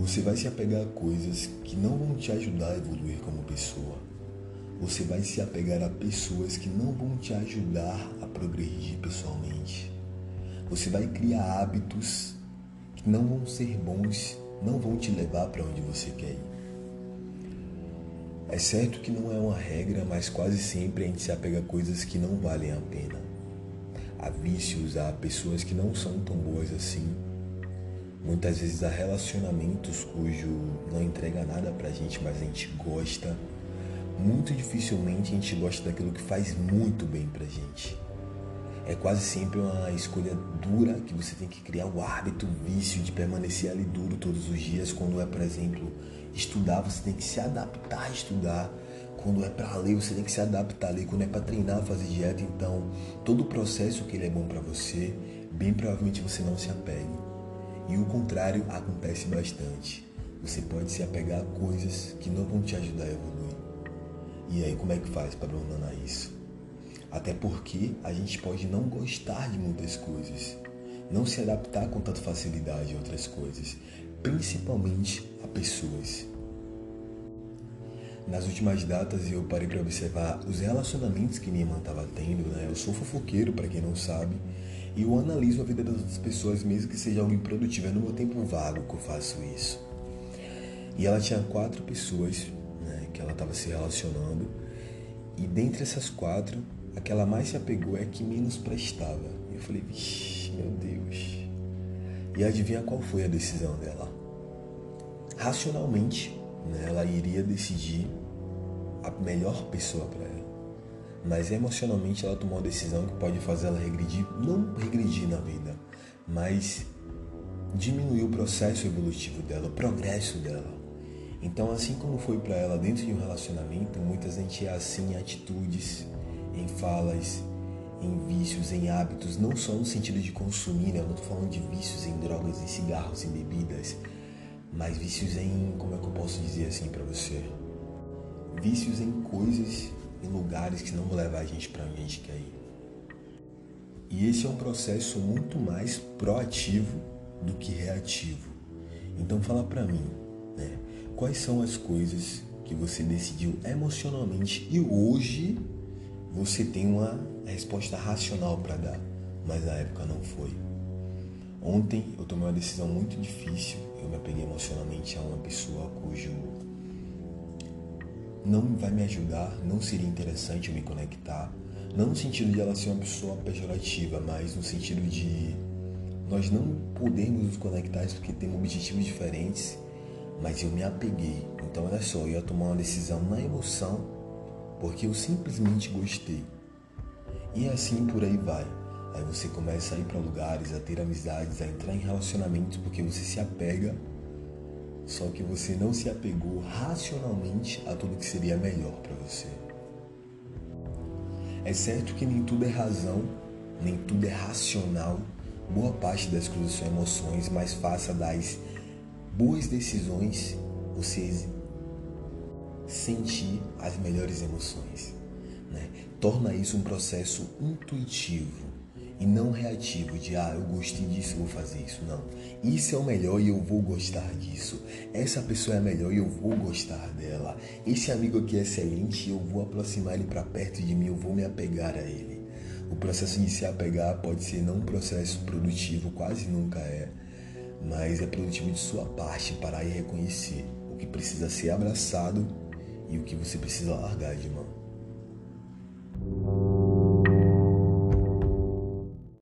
Você vai se apegar a coisas que não vão te ajudar a evoluir como pessoa. Você vai se apegar a pessoas que não vão te ajudar a progredir pessoalmente. Você vai criar hábitos que não vão ser bons, não vão te levar para onde você quer ir. É certo que não é uma regra, mas quase sempre a gente se apega a coisas que não valem a pena. A vícios, a pessoas que não são tão boas assim. Muitas vezes há relacionamentos cujo não entrega nada pra gente, mas a gente gosta. Muito dificilmente a gente gosta daquilo que faz muito bem pra gente é quase sempre uma escolha dura que você tem que criar o hábito, o vício de permanecer ali duro todos os dias. Quando é, por exemplo, estudar, você tem que se adaptar a estudar. Quando é para ler, você tem que se adaptar a ler. Quando é para treinar, fazer dieta, então todo o processo que ele é bom para você, bem provavelmente você não se apegue. E o contrário acontece bastante. Você pode se apegar a coisas que não vão te ajudar a evoluir. E aí, como é que faz para abandonar isso? Até porque a gente pode não gostar de muitas coisas, não se adaptar com tanta facilidade a outras coisas, principalmente a pessoas. Nas últimas datas eu parei para observar os relacionamentos que minha irmã estava tendo, né? Eu sou fofoqueiro, para quem não sabe, e eu analiso a vida das outras pessoas, mesmo que seja algo improdutivo. É no meu tempo vago que eu faço isso. E ela tinha quatro pessoas né, que ela estava se relacionando, e dentre essas quatro, a que ela mais se apegou é a que menos prestava. E eu falei, vixi, meu Deus. E adivinha qual foi a decisão dela? Racionalmente, né, ela iria decidir a melhor pessoa para ela. Mas emocionalmente ela tomou uma decisão que pode fazer ela regredir, não regredir na vida, mas diminuir o processo evolutivo dela, o progresso dela. Então, assim como foi para ela dentro de um relacionamento, muitas gente é assim em atitudes, em falas, em vícios, em hábitos, não só no sentido de consumir, né? eu não estou falando de vícios em drogas, em cigarros, em bebidas, mas vícios em, como é que eu posso dizer assim para você? Vícios em coisas, em lugares que não vão levar a gente para onde a gente quer ir. E esse é um processo muito mais proativo do que reativo. Então fala para mim, né? Quais são as coisas que você decidiu emocionalmente e hoje você tem uma resposta racional para dar, mas na época não foi. Ontem eu tomei uma decisão muito difícil, eu me apeguei emocionalmente a uma pessoa cujo não vai me ajudar, não seria interessante eu me conectar, não no sentido de ela ser uma pessoa pejorativa, mas no sentido de nós não podemos nos conectar porque temos objetivos diferentes, mas eu me apeguei. Então olha só, eu ia tomar uma decisão na emoção porque eu simplesmente gostei. E assim por aí vai. Aí você começa a ir para lugares, a ter amizades, a entrar em relacionamentos porque você se apega, só que você não se apegou racionalmente a tudo que seria melhor para você. É certo que nem tudo é razão, nem tudo é racional. Boa parte das coisas são emoções, mas faça das boas decisões você sentir as melhores emoções. Né? Torna isso um processo intuitivo e não reativo de ah, eu gostei disso, vou fazer isso. Não. Isso é o melhor e eu vou gostar disso. Essa pessoa é a melhor e eu vou gostar dela. Esse amigo aqui é excelente e eu vou aproximar ele para perto de mim, eu vou me apegar a ele. O processo de se apegar pode ser não um processo produtivo, quase nunca é, mas é produtivo de sua parte parar e reconhecer o que precisa ser abraçado e o que você precisa largar de mão.